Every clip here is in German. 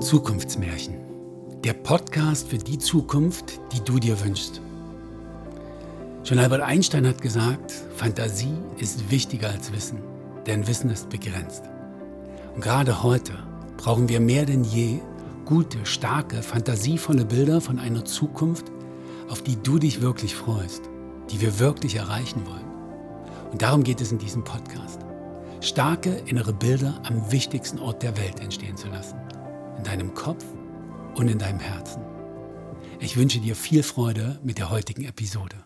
Zukunftsmärchen. Der Podcast für die Zukunft, die du dir wünschst. Schon Albert Einstein hat gesagt, Fantasie ist wichtiger als Wissen, denn Wissen ist begrenzt. Und gerade heute brauchen wir mehr denn je gute, starke, fantasievolle Bilder von einer Zukunft, auf die du dich wirklich freust, die wir wirklich erreichen wollen. Und darum geht es in diesem Podcast. Starke innere Bilder am wichtigsten Ort der Welt entstehen zu lassen in deinem Kopf und in deinem Herzen. Ich wünsche dir viel Freude mit der heutigen Episode.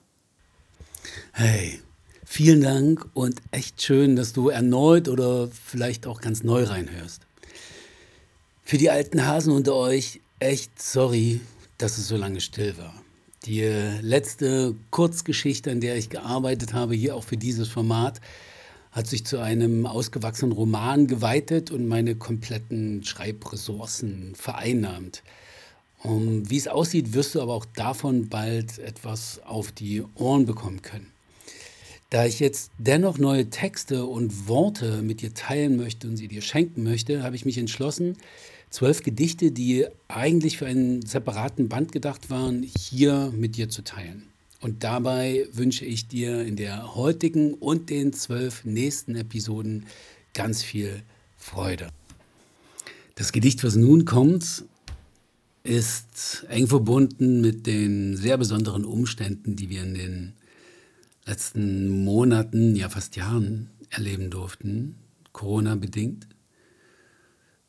Hey, vielen Dank und echt schön, dass du erneut oder vielleicht auch ganz neu reinhörst. Für die alten Hasen unter euch, echt sorry, dass es so lange still war. Die letzte Kurzgeschichte, an der ich gearbeitet habe, hier auch für dieses Format, hat sich zu einem ausgewachsenen Roman geweitet und meine kompletten Schreibressourcen vereinnahmt. Um, wie es aussieht, wirst du aber auch davon bald etwas auf die Ohren bekommen können. Da ich jetzt dennoch neue Texte und Worte mit dir teilen möchte und sie dir schenken möchte, habe ich mich entschlossen, zwölf Gedichte, die eigentlich für einen separaten Band gedacht waren, hier mit dir zu teilen. Und dabei wünsche ich dir in der heutigen und den zwölf nächsten Episoden ganz viel Freude. Das Gedicht, was nun kommt, ist eng verbunden mit den sehr besonderen Umständen, die wir in den letzten Monaten, ja fast Jahren erleben durften, Corona bedingt.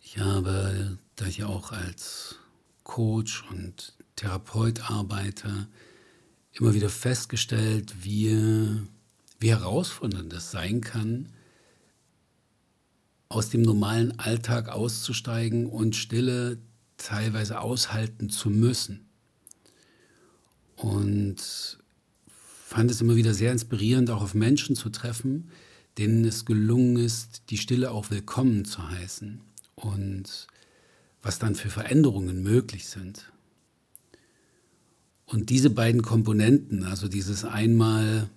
Ich habe, da ich auch als Coach und Therapeut arbeite, immer wieder festgestellt, wie, wie herausfordernd es sein kann, aus dem normalen Alltag auszusteigen und Stille teilweise aushalten zu müssen. Und fand es immer wieder sehr inspirierend, auch auf Menschen zu treffen, denen es gelungen ist, die Stille auch willkommen zu heißen und was dann für Veränderungen möglich sind. Und diese beiden Komponenten, also dieses einmal,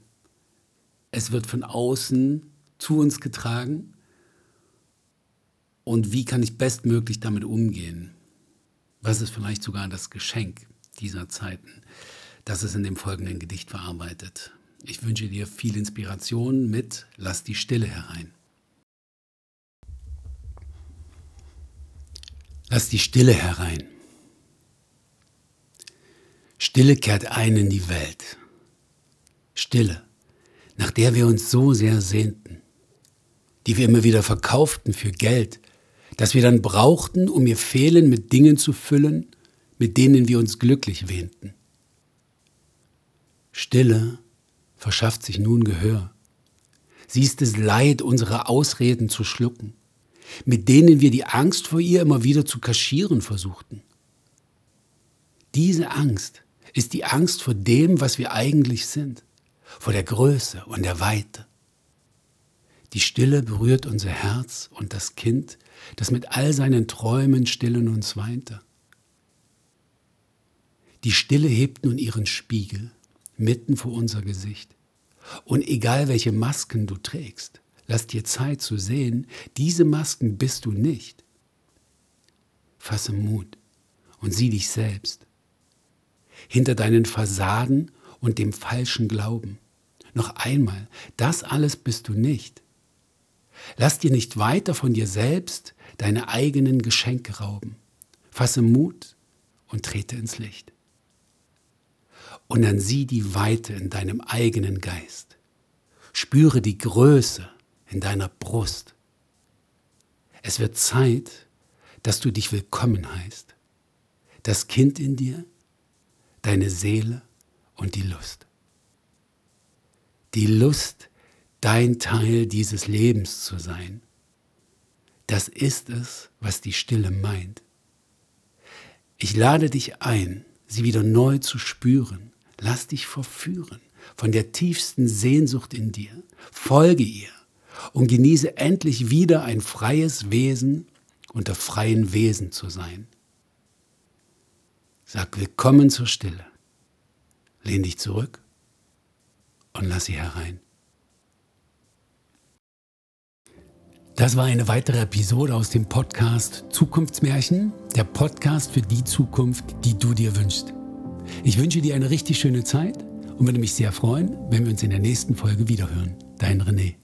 es wird von außen zu uns getragen und wie kann ich bestmöglich damit umgehen? Was ist vielleicht sogar das Geschenk dieser Zeiten? Das ist in dem folgenden Gedicht verarbeitet. Ich wünsche dir viel Inspiration mit Lass die Stille herein. Lass die Stille herein. Stille kehrt ein in die Welt. Stille, nach der wir uns so sehr sehnten, die wir immer wieder verkauften für Geld, das wir dann brauchten, um ihr Fehlen mit Dingen zu füllen, mit denen wir uns glücklich wähnten. Stille verschafft sich nun Gehör. Sie ist es leid, unsere Ausreden zu schlucken, mit denen wir die Angst vor ihr immer wieder zu kaschieren versuchten. Diese Angst ist die Angst vor dem, was wir eigentlich sind, vor der Größe und der Weite. Die Stille berührt unser Herz und das Kind, das mit all seinen Träumen still in uns weinte. Die Stille hebt nun ihren Spiegel mitten vor unser Gesicht. Und egal welche Masken du trägst, lass dir Zeit zu sehen, diese Masken bist du nicht. Fasse Mut und sieh dich selbst hinter deinen Fassaden und dem falschen Glauben. Noch einmal, das alles bist du nicht. Lass dir nicht weiter von dir selbst deine eigenen Geschenke rauben. Fasse Mut und trete ins Licht. Und dann sieh die Weite in deinem eigenen Geist. Spüre die Größe in deiner Brust. Es wird Zeit, dass du dich willkommen heißt. Das Kind in dir deine Seele und die Lust. Die Lust, dein Teil dieses Lebens zu sein. Das ist es, was die Stille meint. Ich lade dich ein, sie wieder neu zu spüren. Lass dich verführen von der tiefsten Sehnsucht in dir. Folge ihr und genieße endlich wieder ein freies Wesen unter freien Wesen zu sein. Sag willkommen zur Stille. Lehn dich zurück und lass sie herein. Das war eine weitere Episode aus dem Podcast Zukunftsmärchen, der Podcast für die Zukunft, die du dir wünschst. Ich wünsche dir eine richtig schöne Zeit und würde mich sehr freuen, wenn wir uns in der nächsten Folge wiederhören. Dein René.